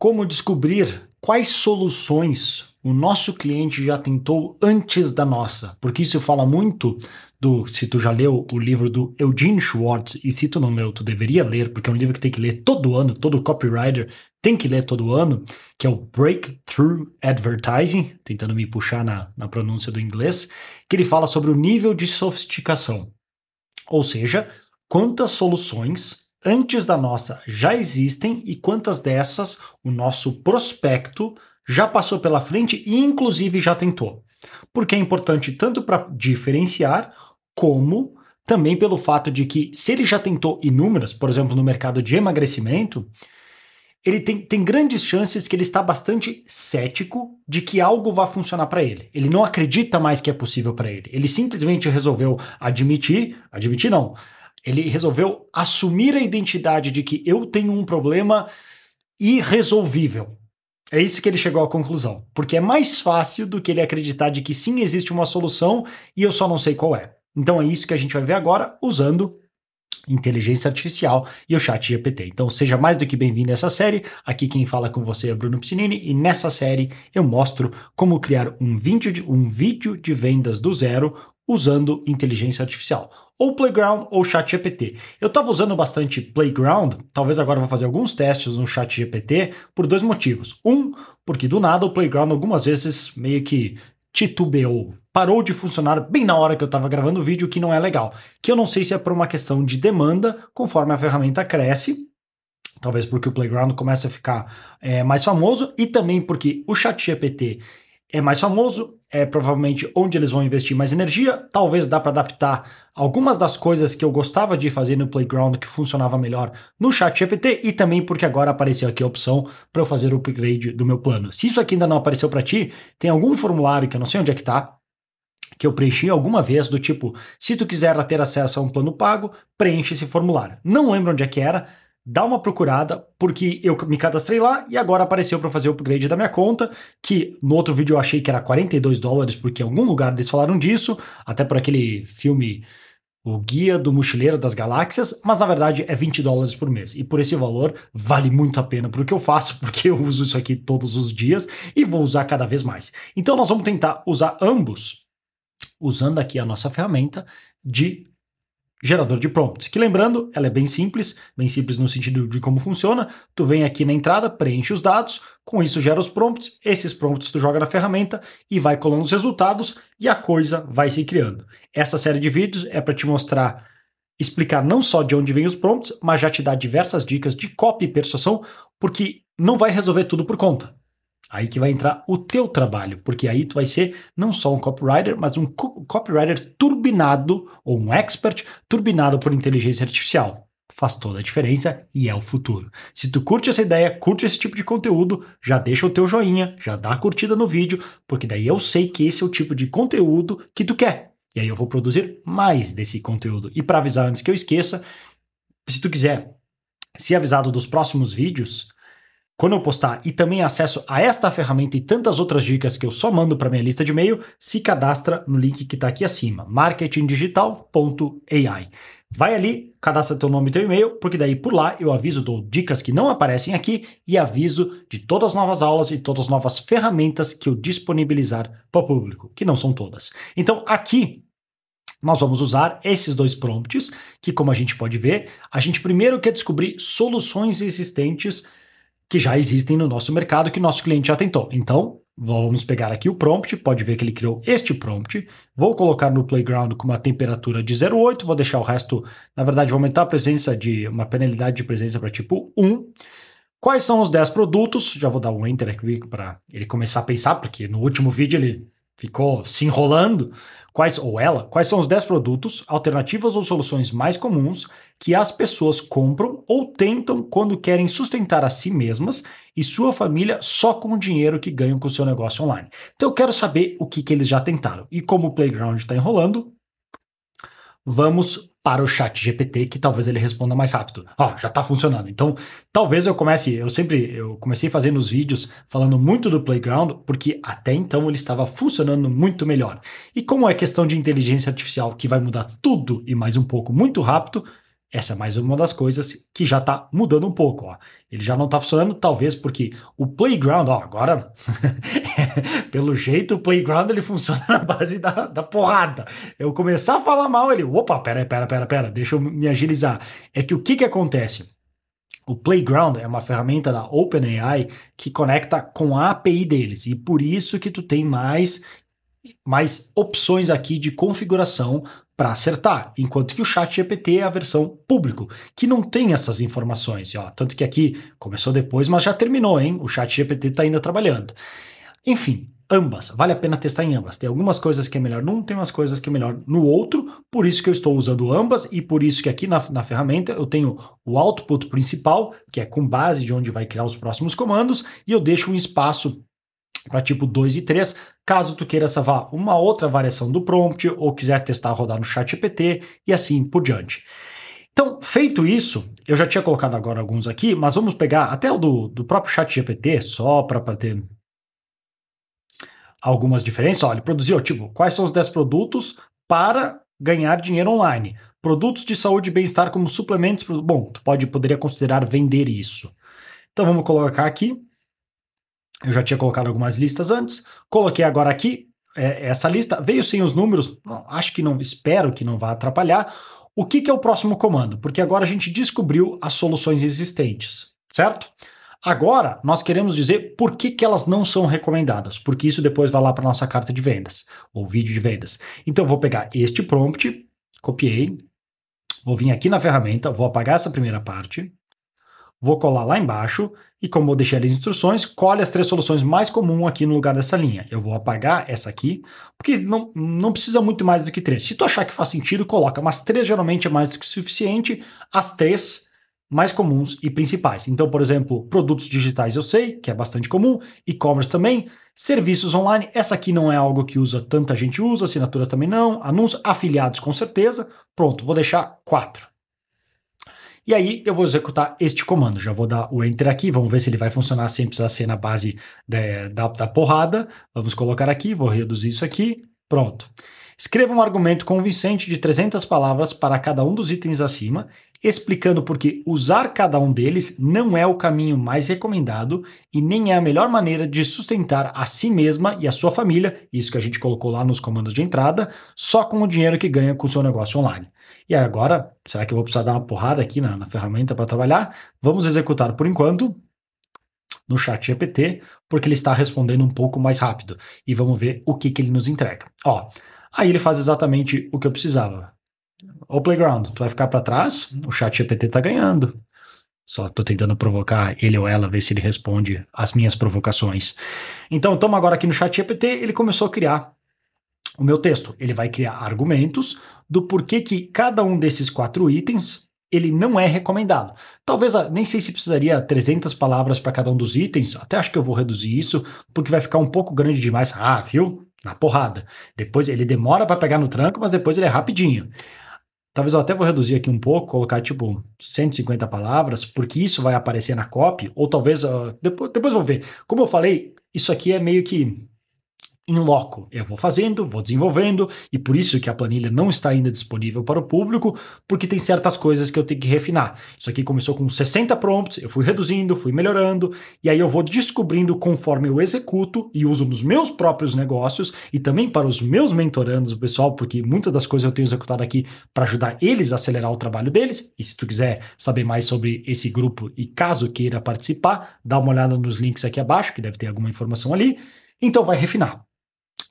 Como descobrir quais soluções o nosso cliente já tentou antes da nossa? Porque isso fala muito do, se tu já leu o livro do Eugene Schwartz, e se tu não leu, tu deveria ler, porque é um livro que tem que ler todo ano, todo copywriter tem que ler todo ano, que é o Breakthrough Advertising, tentando me puxar na, na pronúncia do inglês, que ele fala sobre o nível de sofisticação. Ou seja, quantas soluções antes da nossa já existem e quantas dessas o nosso prospecto já passou pela frente e inclusive já tentou. Porque é importante tanto para diferenciar como também pelo fato de que se ele já tentou inúmeras, por exemplo, no mercado de emagrecimento, ele tem, tem grandes chances que ele está bastante cético de que algo vá funcionar para ele. Ele não acredita mais que é possível para ele. Ele simplesmente resolveu admitir, admitir não, ele resolveu assumir a identidade de que eu tenho um problema irresolvível. É isso que ele chegou à conclusão. Porque é mais fácil do que ele acreditar de que sim existe uma solução e eu só não sei qual é. Então é isso que a gente vai ver agora usando inteligência artificial e o chat GPT. Então seja mais do que bem-vindo a essa série. Aqui quem fala com você é Bruno Piscinini e nessa série eu mostro como criar um vídeo de, um vídeo de vendas do zero usando inteligência artificial, ou Playground ou ChatGPT. Eu estava usando bastante Playground, talvez agora vou fazer alguns testes no ChatGPT por dois motivos. Um, porque do nada o Playground algumas vezes meio que titubeou, parou de funcionar bem na hora que eu estava gravando o vídeo, que não é legal. Que eu não sei se é por uma questão de demanda, conforme a ferramenta cresce, talvez porque o Playground começa a ficar é, mais famoso, e também porque o ChatGPT é mais famoso, é provavelmente onde eles vão investir mais energia. Talvez dá para adaptar algumas das coisas que eu gostava de fazer no Playground que funcionava melhor no Chat GPT e também porque agora apareceu aqui a opção para eu fazer o upgrade do meu plano. Se isso aqui ainda não apareceu para ti, tem algum formulário que eu não sei onde é que tá, que eu preenchi alguma vez do tipo, se tu quiser ter acesso a um plano pago, preenche esse formulário. Não lembro onde é que era, dá uma procurada, porque eu me cadastrei lá e agora apareceu para fazer o upgrade da minha conta, que no outro vídeo eu achei que era 42 dólares, porque em algum lugar eles falaram disso, até por aquele filme O Guia do Mochileiro das Galáxias, mas na verdade é 20 dólares por mês. E por esse valor vale muito a pena para o que eu faço, porque eu uso isso aqui todos os dias e vou usar cada vez mais. Então nós vamos tentar usar ambos, usando aqui a nossa ferramenta de gerador de prompts, que lembrando, ela é bem simples, bem simples no sentido de como funciona. Tu vem aqui na entrada, preenche os dados, com isso gera os prompts, esses prompts tu joga na ferramenta e vai colando os resultados e a coisa vai se criando. Essa série de vídeos é para te mostrar explicar não só de onde vêm os prompts, mas já te dar diversas dicas de copy e persuasão, porque não vai resolver tudo por conta. Aí que vai entrar o teu trabalho, porque aí tu vai ser não só um copywriter, mas um co copywriter turbinado ou um expert turbinado por inteligência artificial. Faz toda a diferença e é o futuro. Se tu curte essa ideia, curte esse tipo de conteúdo, já deixa o teu joinha, já dá a curtida no vídeo, porque daí eu sei que esse é o tipo de conteúdo que tu quer. E aí eu vou produzir mais desse conteúdo. E para avisar antes que eu esqueça, se tu quiser ser avisado dos próximos vídeos, quando eu postar e também acesso a esta ferramenta e tantas outras dicas que eu só mando para minha lista de e-mail, se cadastra no link que está aqui acima, marketingdigital.ai. Vai ali, cadastra teu nome e teu e-mail, porque daí por lá eu aviso, dou dicas que não aparecem aqui e aviso de todas as novas aulas e todas as novas ferramentas que eu disponibilizar para o público, que não são todas. Então aqui nós vamos usar esses dois prompts, que como a gente pode ver, a gente primeiro quer descobrir soluções existentes que já existem no nosso mercado que nosso cliente já tentou. Então, vamos pegar aqui o prompt, pode ver que ele criou este prompt. Vou colocar no playground com uma temperatura de 0,8, vou deixar o resto, na verdade, vou aumentar a presença de uma penalidade de presença para tipo 1. Quais são os 10 produtos? Já vou dar um enter aqui para ele começar a pensar, porque no último vídeo ele ficou se enrolando, quais ou ela, quais são os 10 produtos, alternativas ou soluções mais comuns que as pessoas compram ou tentam quando querem sustentar a si mesmas e sua família só com o dinheiro que ganham com o seu negócio online. Então eu quero saber o que, que eles já tentaram. E como o Playground está enrolando, vamos para o chat GPT, que talvez ele responda mais rápido. Ó, já está funcionando. Então, talvez eu comece, eu sempre, eu comecei fazendo os vídeos falando muito do Playground, porque até então ele estava funcionando muito melhor. E como é questão de inteligência artificial que vai mudar tudo e mais um pouco muito rápido, Essa é mais uma das coisas que já está mudando um pouco. Ó. Ele já não está funcionando, talvez porque o Playground, ó, agora, pelo jeito, o Playground ele funciona na base da, da porrada. Eu começar a falar mal, ele, opa, pera, pera, pera, pera, deixa eu me agilizar. É que o que, que acontece? O Playground é uma ferramenta da OpenAI que conecta com a API deles e por isso que tu tem mais mais opções aqui de configuração para acertar, enquanto que o Chat GPT é a versão público, que não tem essas informações, ó, tanto que aqui começou depois, mas já terminou, hein? O Chat GPT está ainda trabalhando. Enfim, ambas, vale a pena testar em ambas. Tem algumas coisas que é melhor num, tem umas coisas que é melhor no outro, por isso que eu estou usando ambas e por isso que aqui na, na ferramenta eu tenho o output principal, que é com base de onde vai criar os próximos comandos, e eu deixo um espaço para tipo 2 e 3, caso tu queira salvar uma outra variação do prompt ou quiser testar rodar no chat GPT e assim por diante. Então, feito isso, eu já tinha colocado agora alguns aqui, mas vamos pegar até o do, do próprio chat GPT, só para ter algumas diferenças. Olha, ele produziu, tipo, quais são os 10 produtos para ganhar dinheiro online? Produtos de saúde e bem-estar como suplementos. Bom, tu pode, poderia considerar vender isso. Então vamos colocar aqui eu já tinha colocado algumas listas antes, coloquei agora aqui é, essa lista, veio sem os números, acho que não, espero que não vá atrapalhar. O que, que é o próximo comando? Porque agora a gente descobriu as soluções existentes, certo? Agora, nós queremos dizer por que, que elas não são recomendadas, porque isso depois vai lá para nossa carta de vendas, ou vídeo de vendas. Então, vou pegar este prompt, copiei, vou vir aqui na ferramenta, vou apagar essa primeira parte, Vou colar lá embaixo e como eu deixei as instruções, colhe as três soluções mais comuns aqui no lugar dessa linha. Eu vou apagar essa aqui, porque não, não precisa muito mais do que três. Se tu achar que faz sentido, coloca, mas três geralmente é mais do que suficiente. As três mais comuns e principais. Então, por exemplo, produtos digitais eu sei, que é bastante comum, e-commerce também, serviços online, essa aqui não é algo que usa tanta gente usa, assinaturas também não, anúncios, afiliados com certeza. Pronto, vou deixar quatro. E aí eu vou executar este comando. Já vou dar o enter aqui, vamos ver se ele vai funcionar sem precisar ser na base da, da, da porrada. Vamos colocar aqui, vou reduzir isso aqui. Pronto. Escreva um argumento convincente de 300 palavras para cada um dos itens acima, explicando por que usar cada um deles não é o caminho mais recomendado e nem é a melhor maneira de sustentar a si mesma e a sua família, isso que a gente colocou lá nos comandos de entrada, só com o dinheiro que ganha com o seu negócio online. E agora, será que eu vou precisar dar uma porrada aqui na, na ferramenta para trabalhar? Vamos executar por enquanto no chat GPT, porque ele está respondendo um pouco mais rápido. E vamos ver o que, que ele nos entrega. Ó, aí ele faz exatamente o que eu precisava. O Playground, tu vai ficar para trás, o chat GPT está ganhando. Só estou tentando provocar ele ou ela, ver se ele responde às minhas provocações. Então, estamos agora aqui no chat GPT, ele começou a criar o meu texto. Ele vai criar argumentos do porquê que cada um desses quatro itens ele não é recomendado. Talvez, ah, nem sei se precisaria 300 palavras para cada um dos itens, até acho que eu vou reduzir isso, porque vai ficar um pouco grande demais. Ah, viu? Na porrada. Depois ele demora para pegar no tranco, mas depois ele é rapidinho. Talvez eu até vou reduzir aqui um pouco, colocar tipo 150 palavras, porque isso vai aparecer na copy, ou talvez, uh, depois, depois vou ver. Como eu falei, isso aqui é meio que em loco. Eu vou fazendo, vou desenvolvendo, e por isso que a planilha não está ainda disponível para o público, porque tem certas coisas que eu tenho que refinar. Isso aqui começou com 60 prompts, eu fui reduzindo, fui melhorando, e aí eu vou descobrindo conforme eu executo e uso nos meus próprios negócios e também para os meus mentorandos, pessoal, porque muitas das coisas eu tenho executado aqui para ajudar eles a acelerar o trabalho deles. E se tu quiser saber mais sobre esse grupo e caso queira participar, dá uma olhada nos links aqui abaixo, que deve ter alguma informação ali. Então vai refinar.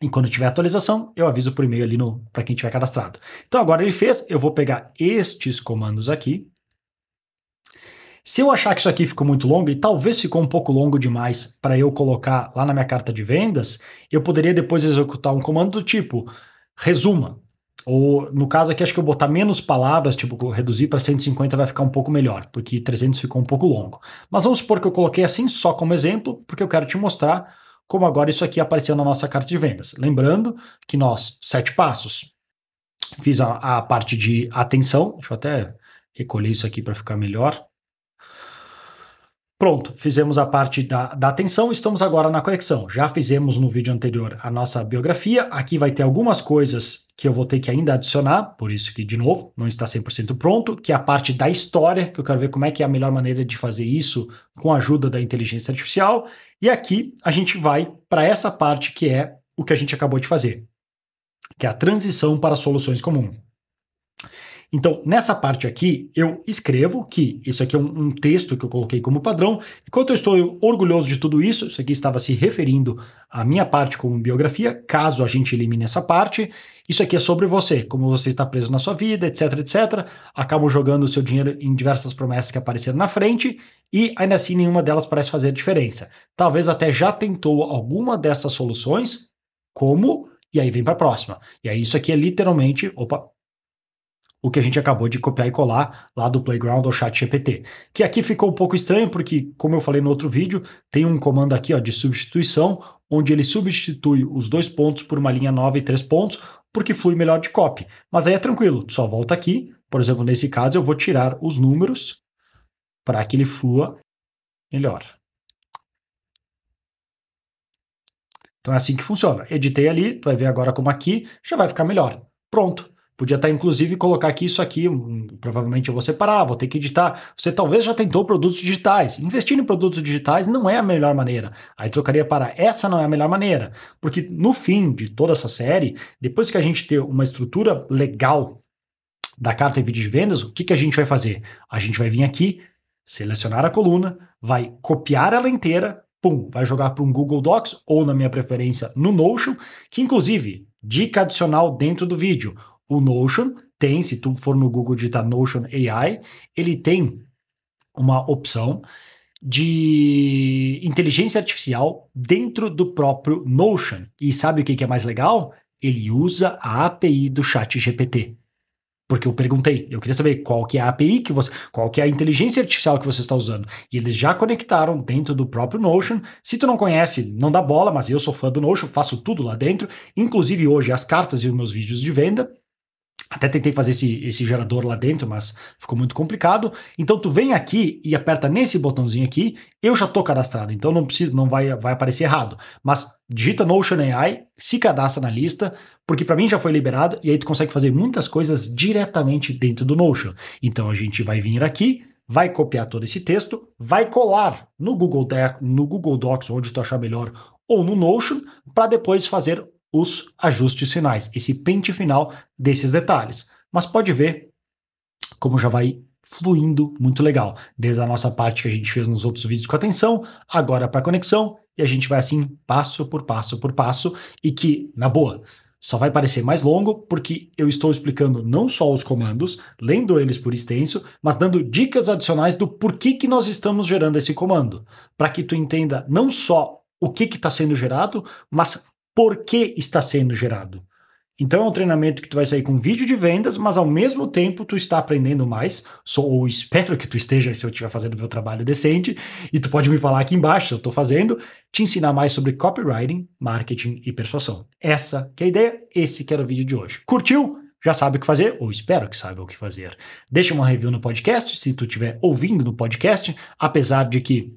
E quando tiver atualização, eu aviso por e-mail ali para quem tiver cadastrado. Então agora ele fez, eu vou pegar estes comandos aqui. Se eu achar que isso aqui ficou muito longo, e talvez ficou um pouco longo demais para eu colocar lá na minha carta de vendas, eu poderia depois executar um comando do tipo resuma. Ou no caso aqui, acho que eu botar menos palavras, tipo reduzir para 150 vai ficar um pouco melhor, porque 300 ficou um pouco longo. Mas vamos supor que eu coloquei assim só como exemplo, porque eu quero te mostrar como agora isso aqui apareceu na nossa carta de vendas. Lembrando que nós, sete passos, fiz a, a parte de atenção, deixa eu até recolher isso aqui para ficar melhor. Pronto, fizemos a parte da, da atenção, estamos agora na conexão. Já fizemos no vídeo anterior a nossa biografia. Aqui vai ter algumas coisas que eu vou ter que ainda adicionar, por isso que, de novo, não está 100% pronto, que é a parte da história, que eu quero ver como é que é a melhor maneira de fazer isso com a ajuda da inteligência artificial. E aqui a gente vai para essa parte que é o que a gente acabou de fazer, que é a transição para soluções comuns. Então, nessa parte aqui, eu escrevo que isso aqui é um, um, texto que eu coloquei como padrão. Enquanto eu estou orgulhoso de tudo isso, isso aqui estava se referindo à minha parte como biografia, caso a gente elimine essa parte. Isso aqui é sobre você, como você está preso na sua vida, etc, etc. Acabo jogando o seu dinheiro em diversas promessas que apareceram na frente e ainda assim nenhuma delas parece fazer diferença. Talvez até já tentou alguma dessas soluções, como e aí vem para a próxima. E aí isso aqui é literalmente, opa, o que a gente acabou de copiar e colar lá do Playground ou Chat GPT. Que aqui ficou um pouco estranho, porque, como eu falei no outro vídeo, tem um comando aqui ó, de substituição, onde ele substitui os dois pontos por uma linha nova e três pontos, porque flui melhor de copy. Mas aí é tranquilo, só volta aqui. Por exemplo, nesse caso, eu vou tirar os números para que ele flua melhor. Então é assim que funciona. Editei ali, tu vai ver agora como aqui, já vai ficar melhor. Pronto. Podia estar, inclusive, colocar aqui isso aqui. Provavelmente eu vou separar, vou ter que editar. Você talvez já tentou produtos digitais. Investir em produtos digitais não é a melhor maneira. Aí trocaria para essa não é a melhor maneira. Porque no fim de toda essa série, depois que a gente ter uma estrutura legal da carta e vídeo de vendas, o que, que a gente vai fazer? A gente vai vir aqui, selecionar a coluna, vai copiar ela inteira, pum, vai jogar para um Google Docs ou, na minha preferência, no Notion, que inclusive, dica adicional dentro do vídeo o Notion tem, se tu for no Google digitar Notion AI, ele tem uma opção de inteligência artificial dentro do próprio Notion. E sabe o que é mais legal? Ele usa a API do Chat GPT. Porque eu perguntei, eu queria saber qual que é a API que você, qual que é a inteligência artificial que você está usando. E eles já conectaram dentro do próprio Notion. Se tu não conhece, não dá bola, mas eu sou fã do Notion, faço tudo lá dentro, inclusive hoje as cartas e os meus vídeos de venda. Até tentei fazer esse, esse gerador lá dentro, mas ficou muito complicado. Então tu vem aqui e aperta nesse botãozinho aqui, eu já estou cadastrado, então não precisa, não vai, vai aparecer errado. Mas digita Notion AI, se cadastra na lista, porque para mim já foi liberado e aí tu consegue fazer muitas coisas diretamente dentro do Notion. Então a gente vai vir aqui, vai copiar todo esse texto, vai colar no Google, no Google Docs, onde tu achar melhor, ou no Notion, para depois fazer os ajustes finais, esse pente final desses detalhes. Mas pode ver como já vai fluindo muito legal, desde a nossa parte que a gente fez nos outros vídeos com atenção, agora para conexão, e a gente vai assim passo por passo por passo, e que, na boa, só vai parecer mais longo porque eu estou explicando não só os comandos, lendo eles por extenso, mas dando dicas adicionais do porquê que nós estamos gerando esse comando, para que tu entenda não só o que está sendo gerado, mas por que está sendo gerado. Então é um treinamento que tu vai sair com vídeo de vendas, mas ao mesmo tempo tu está aprendendo mais, sou, ou espero que tu esteja se eu estiver fazendo meu trabalho decente, e tu pode me falar aqui embaixo se eu estou fazendo, te ensinar mais sobre copywriting, marketing e persuasão. Essa que é a ideia, esse que era o vídeo de hoje. Curtiu? Já sabe o que fazer, ou espero que saiba o que fazer. Deixa uma review no podcast, se tu estiver ouvindo no podcast, apesar de que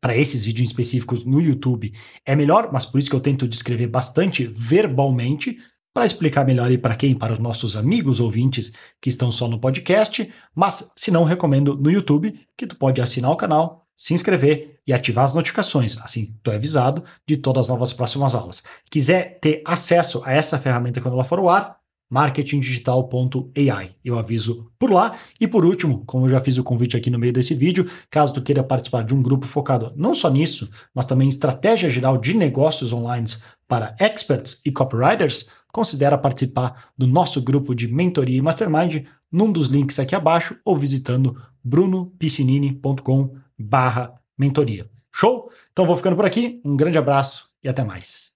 para esses vídeos específicos no YouTube é melhor, mas por isso que eu tento descrever bastante verbalmente para explicar melhor e para quem, para os nossos amigos ouvintes que estão só no podcast, mas se não recomendo no YouTube que tu pode assinar o canal, se inscrever e ativar as notificações, assim tu é avisado de todas as novas próximas aulas. Quiser ter acesso a essa ferramenta quando ela for ao ar, marketingdigital.ai. Eu aviso por lá. E por último, como eu já fiz o convite aqui no meio desse vídeo, caso tu queira participar de um grupo focado não só nisso, mas também em estratégia geral de negócios online para experts e copywriters, considera participar do nosso grupo de mentoria e mastermind num dos links aqui abaixo ou visitando brunopiscinini.com/mentoria. Show? Então vou ficando por aqui. Um grande abraço e até mais.